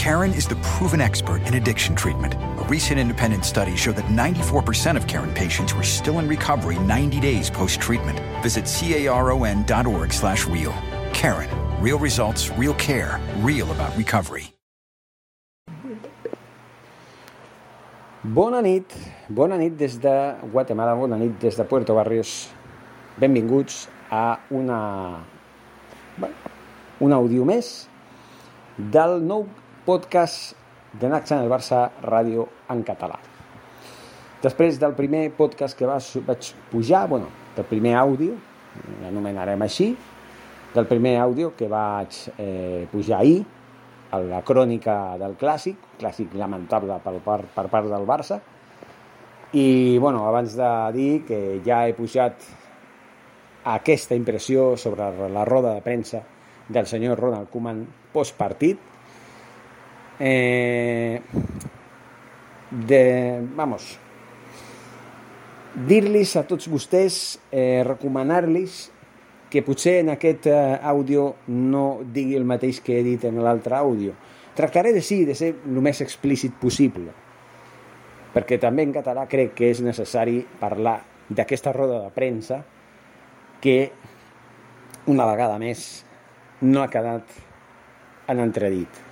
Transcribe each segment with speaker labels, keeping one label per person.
Speaker 1: Karen is the proven expert in addiction treatment. A recent independent study showed that 94% of Karen patients were still in recovery 90 days post-treatment. Visit caron.org slash real. Karen. Real results, real care, real about recovery.
Speaker 2: Bona nit, bona nit des de Guatemala, bona nit des de Puerto Barrios. Benvinguts a una, bueno, un àudio més del nou podcast de Naxan el Barça Ràdio en català. Després del primer podcast que vaig pujar, bueno, del primer àudio, l'anomenarem així, del primer àudio que vaig eh, pujar ahir, a la crònica del clàssic, clàssic lamentable per, per, per part del Barça, i bueno, abans de dir que ja he pujat aquesta impressió sobre la roda de premsa del senyor Ronald Koeman postpartit, eh, de, vamos, dir-los a tots vostès, eh, recomanar-los que potser en aquest eh, àudio no digui el mateix que he dit en l'altre àudio. Tractaré de sí, de ser el més explícit possible, perquè també en català crec que és necessari parlar d'aquesta roda de premsa que una vegada més no ha quedat en entredit.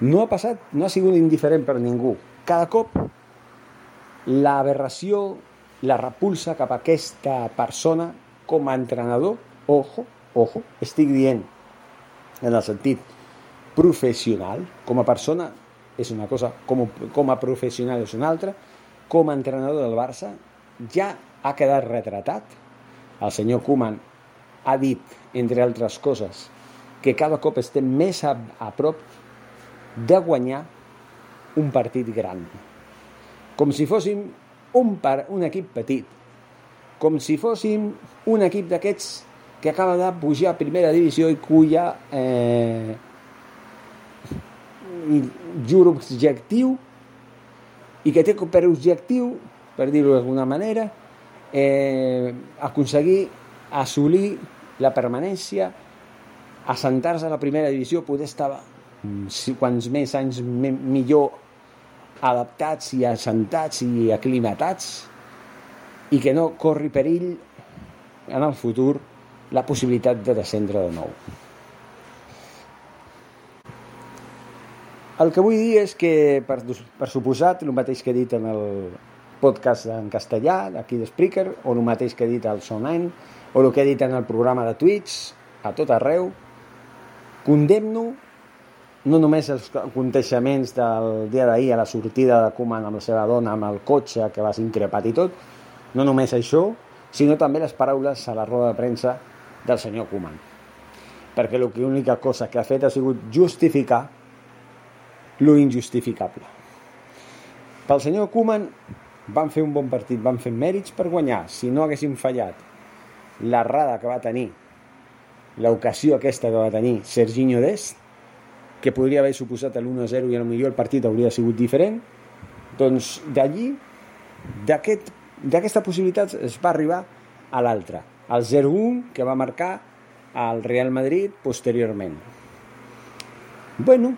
Speaker 2: No ha passat, no ha sigut indiferent per ningú. Cada cop l'aberració, la repulsa cap a aquesta persona com a entrenador, ojo, ojo, estic dient en el sentit professional, com a persona és una cosa, com, com a professional és una altra, com a entrenador del Barça ja ha quedat retratat. El senyor Koeman ha dit, entre altres coses, que cada cop estem més a, a prop de guanyar un partit gran. Com si fóssim un, par, un equip petit, com si fóssim un equip d'aquests que acaba de pujar a primera divisió i cuya eh, jur objectiu i que té per objectiu, per dir-ho d'alguna manera, eh, aconseguir assolir la permanència, assentar-se a la primera divisió, poder estar quants més anys millor adaptats i assentats i aclimatats i que no corri perill en el futur la possibilitat de descendre de nou. El que vull dir és que, per, per suposat, el mateix que he dit en el podcast en castellà, d'aquí d'Spreaker, o el mateix que he dit al Sonline, o el que he dit en el programa de Twitch, a tot arreu, condemno no només els aconteixements del dia d'ahir a la sortida de Koeman amb la seva dona, amb el cotxe que va ser increpat i tot, no només això, sinó també les paraules a la roda de premsa del senyor Koeman. Perquè l'única cosa que ha fet ha sigut justificar lo injustificable. Pel senyor Koeman van fer un bon partit, van fer mèrits per guanyar. Si no haguessin fallat l'errada que va tenir, l'ocasió aquesta que va tenir Serginho Dest, que podria haver suposat l'1-0 i potser el partit hauria sigut diferent, doncs d'allí, d'aquest d'aquesta possibilitat es va arribar a l'altra, al 0-1 que va marcar al Real Madrid posteriorment. Bueno,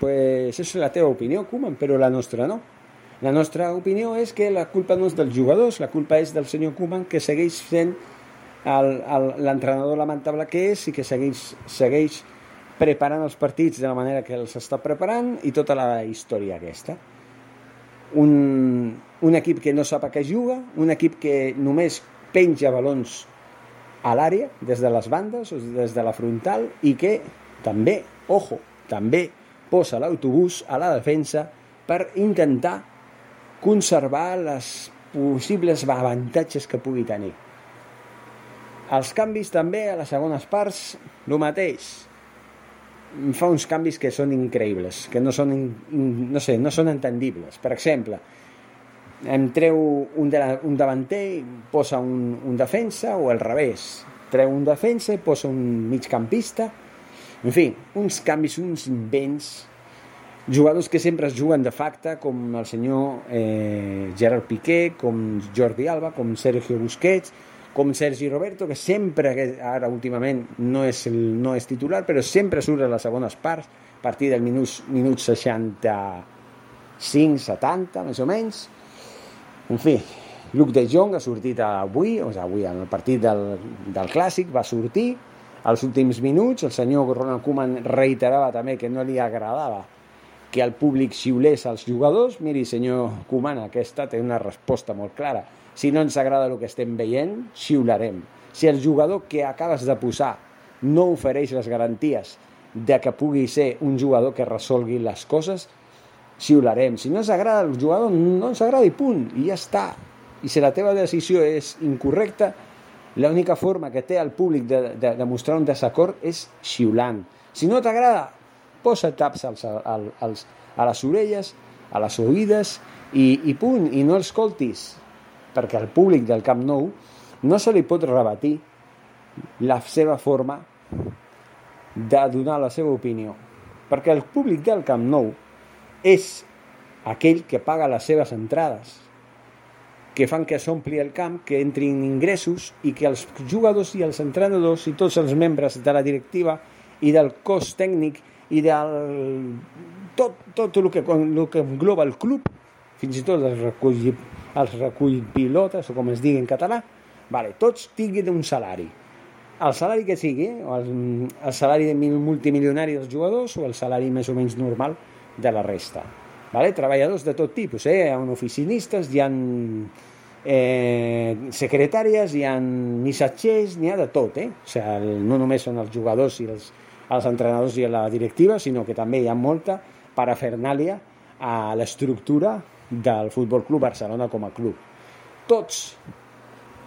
Speaker 2: pues és la teva opinió, Koeman, però la nostra no. La nostra opinió és que la culpa no és dels jugadors, la culpa és del senyor Koeman que segueix sent l'entrenador lamentable que és i que segueix, segueix preparant els partits de la manera que els està preparant i tota la història aquesta. Un, un equip que no sap a què juga, un equip que només penja balons a l'àrea, des de les bandes o des de la frontal, i que també, ojo, també posa l'autobús a la defensa per intentar conservar les possibles avantatges que pugui tenir. Els canvis també a les segones parts, el mateix. Fa uns canvis que són increïbles, que no són, no sé, no són entendibles. Per exemple, em treu un, de, un davanter i posa un, un defensa o al revés. Treu un defensa i posa un migcampista. En fi, uns canvis, uns invents jugadors que sempre es juguen de facte, com el senyor eh, Gerard Piqué, com Jordi Alba, com Sergio Busquets, com Sergi Roberto, que sempre, ara últimament no és, el, no és titular, però sempre surt a les segones parts, a partir del minut, minut 65-70, més o menys. En fi, Luke de Jong ha sortit avui, o sigui, avui en el partit del, del Clàssic, va sortir als últims minuts, el senyor Ronald Koeman reiterava també que no li agradava que el públic xiulés als jugadors. Miri, senyor Koeman, aquesta té una resposta molt clara si no ens agrada el que estem veient, xiularem. Si el jugador que acabes de posar no ofereix les garanties de que pugui ser un jugador que resolgui les coses, xiularem. Si no ens agrada el jugador, no ens agrada i punt, i ja està. I si la teva decisió és incorrecta, l'única forma que té el públic de, de, de mostrar un desacord és xiulant. Si no t'agrada, posa taps als, als, als, a les orelles, a les oïdes i, i punt, i no els escoltis perquè al públic del Camp Nou no se li pot rebatir la seva forma de donar la seva opinió. Perquè el públic del Camp Nou és aquell que paga les seves entrades, que fan que s'ompli el camp, que entrin ingressos i que els jugadors i els entrenadors i tots els membres de la directiva i del cos tècnic i del tot, tot el que, el que engloba el club, fins i tot els recull els recull pilotes, o com es digui en català, vale, tots tinguin un salari. El salari que sigui, o el, el salari de multimilionari dels jugadors o el salari més o menys normal de la resta. Vale? Treballadors de tot tipus, eh? hi ha oficinistes, hi ha eh, secretàries, hi ha missatgers, n'hi ha de tot. Eh? O sigui, no només són els jugadors i els, els entrenadors i la directiva, sinó que també hi ha molta parafernàlia a l'estructura del Futbol Club Barcelona com a club. Tots,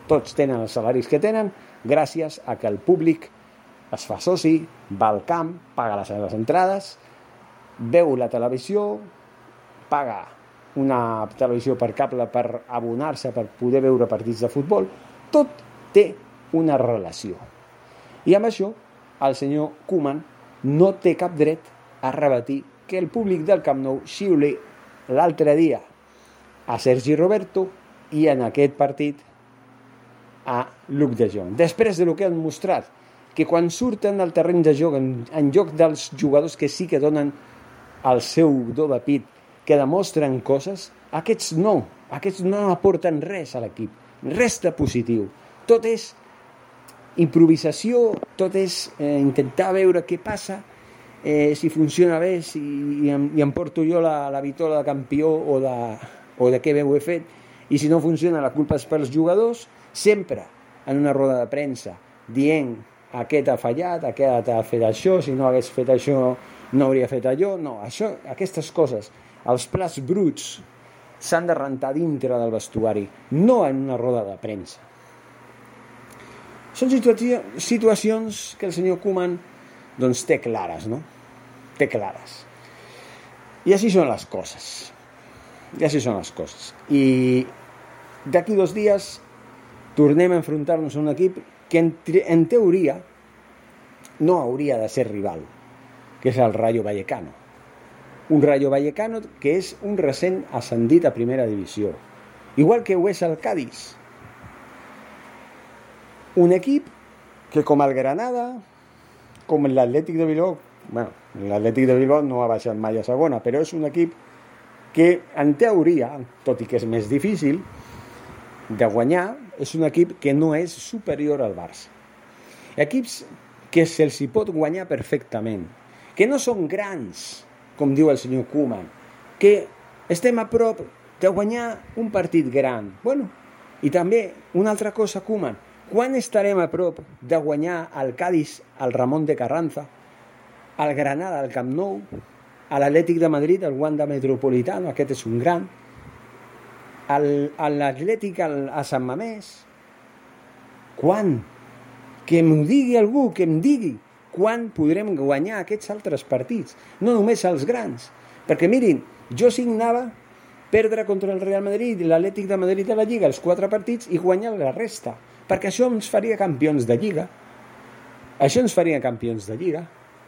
Speaker 2: tots tenen els salaris que tenen gràcies a que el públic es fa soci, va al camp, paga les seves entrades, veu la televisió, paga una televisió per cable per abonar-se, per poder veure partits de futbol, tot té una relació. I amb això, el senyor Koeman no té cap dret a rebatir que el públic del Camp Nou xiuli l'altre dia a Sergi Roberto i en aquest partit a Luc de Jong. Després de lo que han mostrat, que quan surten al terreny de joc, en, en lloc dels jugadors que sí que donen el seu do de pit, que demostren coses, aquests no, aquests no aporten res a l'equip, res de positiu. Tot és improvisació, tot és eh, intentar veure què passa, eh, si funciona bé, si, i, em, i em porto jo la, la vitola de campió o de, o de què bé ho he fet, i si no funciona la culpa és pels jugadors, sempre en una roda de premsa dient aquest ha fallat, aquest ha fet això, si no hagués fet això no hauria fet allò, no, això, aquestes coses, els plats bruts s'han de rentar dintre del vestuari, no en una roda de premsa. Són situacions que el senyor Koeman doncs, té clares, no? Té clares. I així són les coses. I així són les coses. I d'aquí dos dies tornem a enfrontar-nos a un equip que en, en teoria no hauria de ser rival, que és el Rayo Vallecano. Un Rayo Vallecano que és un recent ascendit a primera divisió, igual que ho és el Cádiz. Un equip que com el Granada, com l'Atlètic de Bilbao, bueno, l'Atlètic de Bilbao no ha baixat mai a segona, però és un equip que en teoria, tot i que és més difícil de guanyar, és un equip que no és superior al Barça. Equips que se'ls hi pot guanyar perfectament, que no són grans, com diu el senyor Koeman, que estem a prop de guanyar un partit gran. Bueno, i també una altra cosa, Koeman, quan estarem a prop de guanyar el Cádiz, el Ramon de Carranza, el Granada, el Camp Nou, a l'Atlètic de Madrid, el Wanda Metropolitano, aquest és un gran, l'Atlètic a Sant Mamés, quan? Que m'ho digui algú, que em digui quan podrem guanyar aquests altres partits, no només els grans. Perquè mirin, jo signava perdre contra el Real Madrid i l'Atlètic de Madrid a la Lliga els quatre partits i guanyar la resta, perquè això ens faria campions de Lliga. Això ens faria campions de Lliga.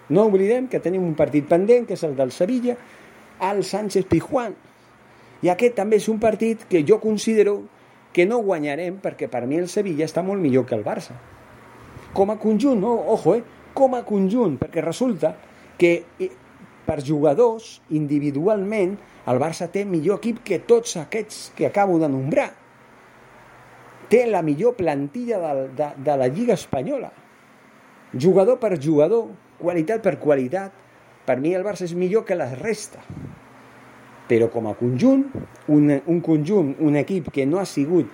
Speaker 2: No oblidem que tenim un partit pendent, que és el del Sevilla, al Sánchez Pijuan. I aquest també és un partit que jo considero que no guanyarem perquè per mi el Sevilla està molt millor que el Barça. Com a conjunt, no? ojo, eh? com a conjunt, perquè resulta que eh, per jugadors, individualment, el Barça té millor equip que tots aquests que acabo de nombrar. Té la millor plantilla de, de, de la Lliga Espanyola. Jugador per jugador, qualitat per qualitat, per mi el Barça és millor que la resta però com a conjunt, un, un conjunt, un equip que no ha sigut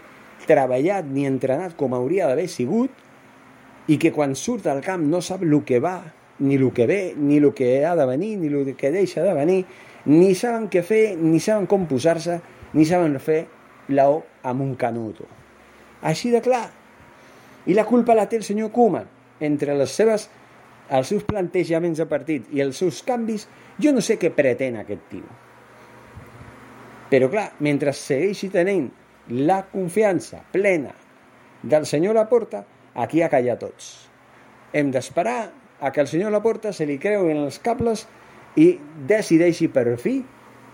Speaker 2: treballat ni entrenat com hauria d'haver sigut i que quan surt al camp no sap el que va, ni el que ve, ni el que ha de venir, ni el que deixa de venir, ni saben què fer, ni saben com posar-se, ni saben fer la O amb un canuto. Així de clar. I la culpa la té el senyor Koeman. Entre les seves, els seus plantejaments de partit i els seus canvis, jo no sé què pretén aquest tio. Però clar, mentre segueixi tenint la confiança plena del senyor Laporta, aquí ha callat tots. Hem d'esperar a que el senyor Laporta se li creuen els cables i decideixi per fi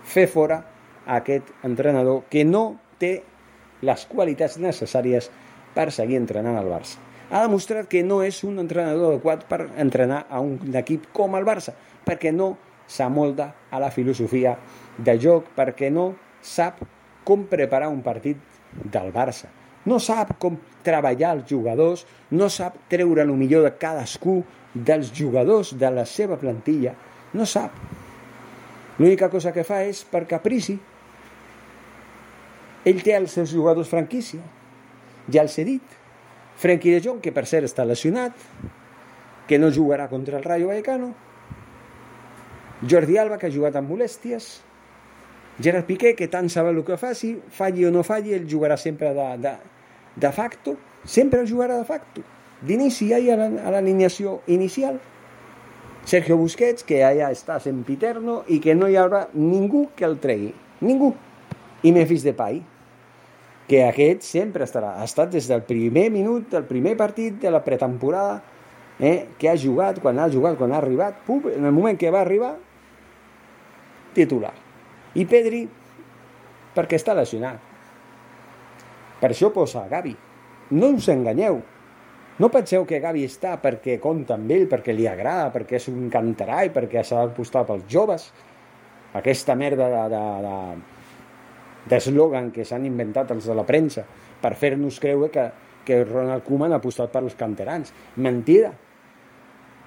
Speaker 2: fer fora aquest entrenador que no té les qualitats necessàries per seguir entrenant al Barça. Ha demostrat que no és un entrenador adequat per entrenar a un equip com el Barça, perquè no s'amolda a la filosofia de joc, perquè no sap com preparar un partit del Barça. No sap com treballar els jugadors, no sap treure el millor de cadascú dels jugadors de la seva plantilla. No sap. L'única cosa que fa és per caprici. Ell té els seus jugadors franquícia. Ja els he dit. Frenkie de Jong, que per cert està lesionat, que no jugarà contra el Rayo Vallecano. Jordi Alba, que ha jugat amb molèsties. Gerard Piqué, que tant sabe el que faci, falli o no falli, ell jugarà sempre de, de, de facto, sempre jugarà de facto. D'inici ja hi ha l'alineació inicial. Sergio Busquets, que allà està sempiterno i que no hi haurà ningú que el tregui. Ningú. I Memphis Depay, que aquest sempre estarà. Ha estat des del primer minut, del primer partit de la pretemporada, eh, que ha jugat, quan ha jugat, quan ha arribat, pup, en el moment que va arribar, titular. I Pedri, perquè està lesionat. Per això posa Gavi. No us enganyeu. No penseu que Gavi està perquè compta amb ell, perquè li agrada, perquè és un cantarà i perquè s'ha d'apostar pels joves. Aquesta merda de, de, de, d'eslògan que s'han inventat els de la premsa per fer-nos creure que, que Ronald Koeman ha apostat per els canterans. Mentida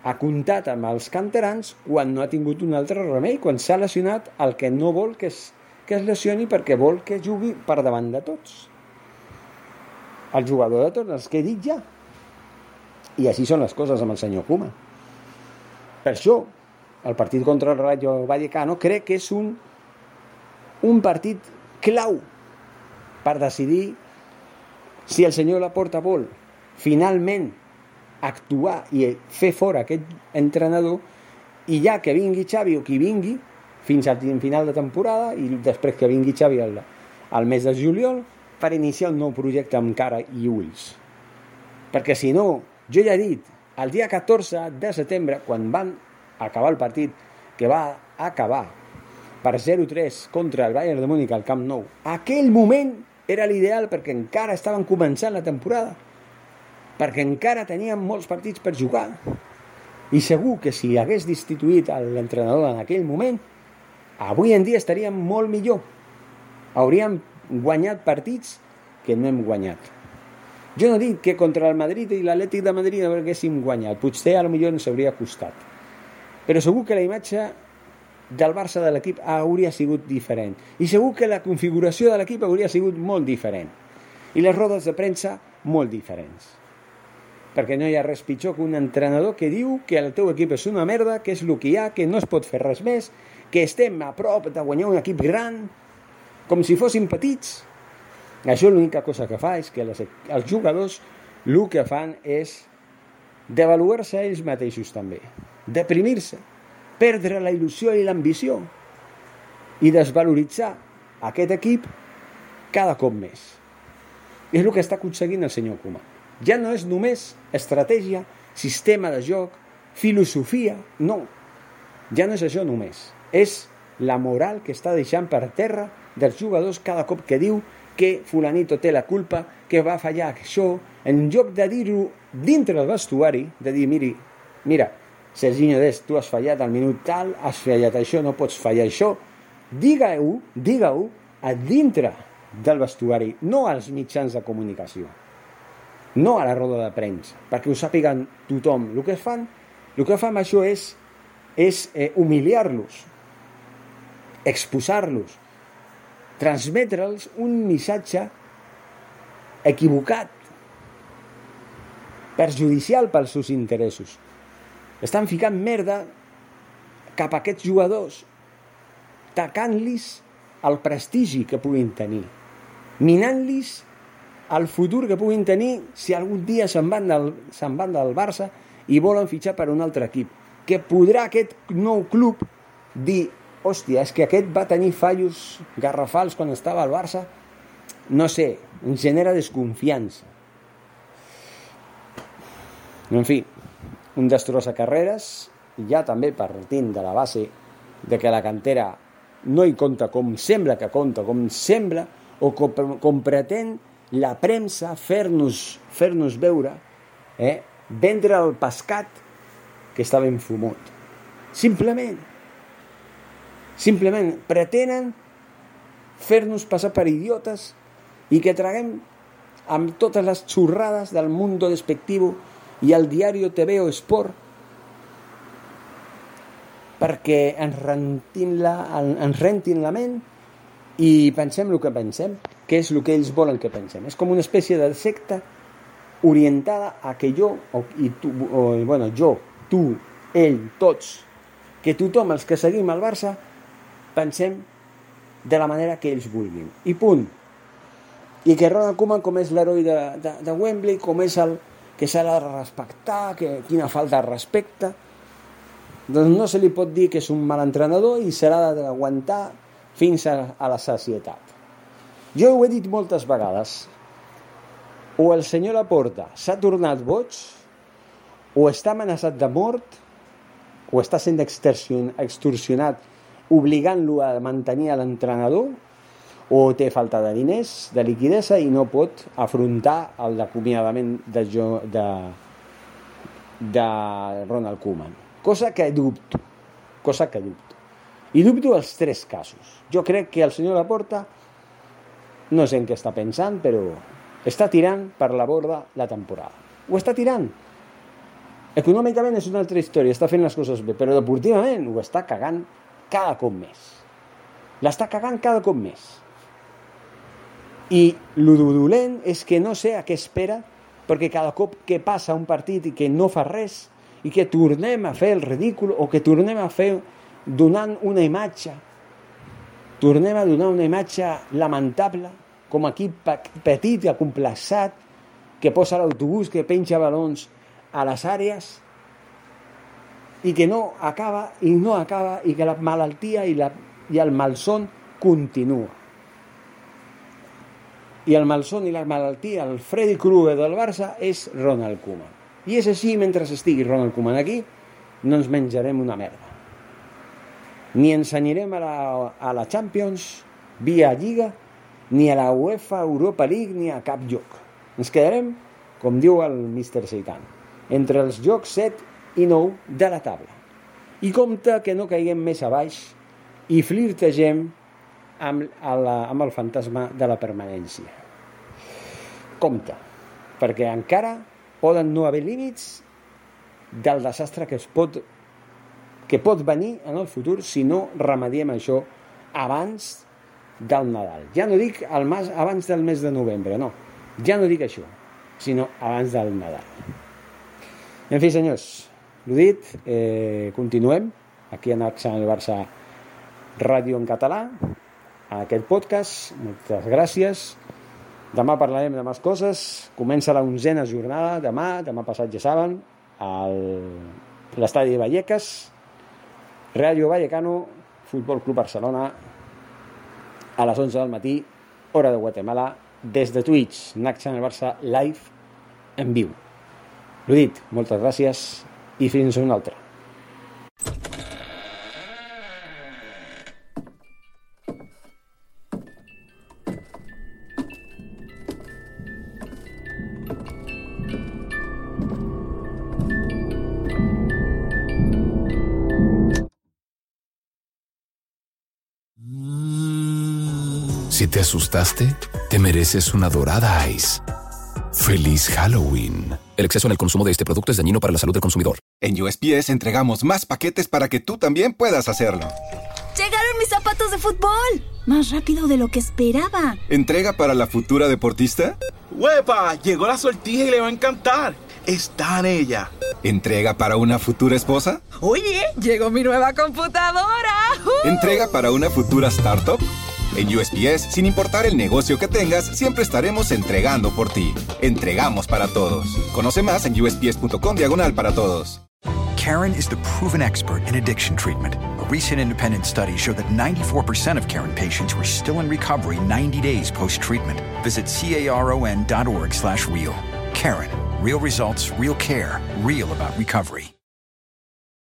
Speaker 2: ha comptat amb els canterans quan no ha tingut un altre remei, quan s'ha lesionat el que no vol que es, que es lesioni perquè vol que jugui per davant de tots. El jugador de tots, els que he dit ja. I així són les coses amb el senyor Kuma. Per això, el partit contra el Rayo Vallecano crec que és un, un partit clau per decidir si el senyor Laporta vol finalment actuar i fer fora aquest entrenador i ja que vingui Xavi o qui vingui fins al final de temporada i després que vingui Xavi al, al mes de juliol per iniciar un nou projecte amb cara i ulls. Perquè si no, jo ja he dit, el dia 14 de setembre, quan van acabar el partit, que va acabar per 0-3 contra el Bayern de Múnich al Camp Nou, aquell moment era l'ideal perquè encara estaven començant la temporada perquè encara teníem molts partits per jugar. I segur que si hagués destituït l'entrenador en aquell moment, avui en dia estaríem molt millor. Hauríem guanyat partits que no hem guanyat. Jo no dic que contra el Madrid i l'Atlètic de Madrid no haguéssim guanyat. Potser millor ens hauria costat. Però segur que la imatge del Barça de l'equip hauria sigut diferent. I segur que la configuració de l'equip hauria sigut molt diferent. I les rodes de premsa molt diferents perquè no hi ha res pitjor que un entrenador que diu que el teu equip és una merda, que és el que hi ha, que no es pot fer res més, que estem a prop de guanyar un equip gran, com si fossin petits. Això l'única cosa que fa és que les, els jugadors el que fan és devaluar-se ells mateixos també, deprimir-se, perdre la il·lusió i l'ambició i desvaloritzar aquest equip cada cop més. I és el que està aconseguint el senyor Koeman. Ja no és només estratègia, sistema de joc, filosofia, no. Ja no és això només. És la moral que està deixant per terra dels jugadors cada cop que diu que fulanito té la culpa, que va fallar això, en lloc de dir-ho dintre del vestuari, de dir, miri, mira, Serginho Des, tu has fallat al minut tal, has fallat això, no pots fallar això, digue-ho, digue-ho a dintre del vestuari, no als mitjans de comunicació, no a la roda de premsa, perquè ho sàpiguen tothom. El que fan, el que fan això és, és eh, humiliar-los, exposar-los, transmetre'ls un missatge equivocat, perjudicial pels seus interessos. Estan ficant merda cap a aquests jugadors, tacant-los el prestigi que puguin tenir, minant-los el futur que puguin tenir si algun dia se'n van, del, se'n van del Barça i volen fitxar per un altre equip. Que podrà aquest nou club dir hòstia, és que aquest va tenir fallos garrafals quan estava al Barça, no sé, em genera desconfiança. En fi, un destrossa carreres, ja també partint de la base de que la cantera no hi compta com sembla que compta, com sembla, o com, com pretén la premsa fer-nos fer, -nos, veure, eh, vendre el pescat que està ben fumut. Simplement, Simplement pretenen fer-nos passar per idiotes i que traguem amb totes les xurrades del mundo despectivo i diari TV o Sport perquè ens rentin la, ens rentin la ment i pensem el que pensem, que és el que ells volen que pensem. És com una espècie de secta orientada a que jo, o, i tu, o, bueno, jo, tu, ell, tots, que tothom, els que seguim el Barça, pensem de la manera que ells vulguin. I punt. I que Ronald Koeman, com és l'heroi de, de, de Wembley, com és el que s'ha de respectar, que quina falta de respecte, doncs no se li pot dir que és un mal entrenador i serà d'aguantar fins a, a la societat. Jo ho he dit moltes vegades. O el senyor Laporta s'ha tornat boig, o està amenaçat de mort, o està sent extorsionat obligant-lo a mantenir l'entrenador o té falta de diners, de liquidesa i no pot afrontar el acomiadament de, jo, de, de Ronald Koeman. Cosa que dubto, cosa que dubto. I dubto els tres casos. Jo crec que el senyor Laporta, no sé en què està pensant, però està tirant per la borda la temporada. Ho està tirant. Econòmicament és una altra història, està fent les coses bé, però deportivament ho està cagant cada cop més. L'està cagant cada cop més. I el dolent és que no sé a què espera, perquè cada cop que passa un partit i que no fa res, i que tornem a fer el ridícul, o que tornem a fer donant una imatge, tornem a donar una imatge lamentable, com aquí petit, acomplaçat, que posa l'autobús, que penja balons a les àrees, i que no acaba i no acaba i que la malaltia i, la, i el malson continua. I el malson i la malaltia, el Freddy Krueger del Barça és Ronald Koeman. I és així, mentre estigui Ronald Koeman aquí, no ens menjarem una merda. Ni ens anirem a la, a la Champions via Lliga, ni a la UEFA Europa League, ni a cap lloc. Ens quedarem, com diu el Mr. Seitan, entre els jocs 7 i nou de la taula. I compte que no caiguem més a baix i flirtegem amb, la, amb el fantasma de la permanència. Compte, perquè encara poden no haver límits del desastre que es pot que pot venir en el futur si no remediem això abans del Nadal. Ja no dic el mas, abans del mes de novembre, no. Ja no dic això, sinó abans del Nadal. En fi, senyors, L'ho dit, eh, continuem aquí en el Barça Ràdio en català, a aquest podcast. Moltes gràcies. Demà parlarem de més coses. Comença la onzena jornada, demà, demà passat ja saben, a l'estadi de Vallecas, Rayo Vallecano, Futbol Club Barcelona, a les 11 del matí, hora de Guatemala, des de Twitch, NAC Channel Barça Live, en viu. L'ho dit, moltes gràcies i fins una altra.
Speaker 3: Te asustaste, te mereces una dorada ice. Feliz Halloween. El exceso en el consumo de este producto es dañino para la salud del consumidor.
Speaker 4: En USPS entregamos más paquetes para que tú también puedas hacerlo.
Speaker 5: ¡Llegaron mis zapatos de fútbol! Más rápido de lo que esperaba.
Speaker 4: ¿Entrega para la futura deportista?
Speaker 6: ¡Huepa! Llegó la sortija y le va a encantar. Está en ella.
Speaker 4: ¿Entrega para una futura esposa?
Speaker 7: Oye, llegó mi nueva computadora. ¡Uh!
Speaker 4: ¿Entrega para una futura startup? En USPS, sin importar el negocio que tengas, siempre estaremos entregando por ti. Entregamos para todos. Conoce más en usps.com diagonal para todos.
Speaker 1: Karen is the proven expert in addiction treatment. A recent independent study showed that 94% of Karen patients were still in recovery 90 days post-treatment. Visit caron.org slash real. Karen, real results, real care, real about recovery.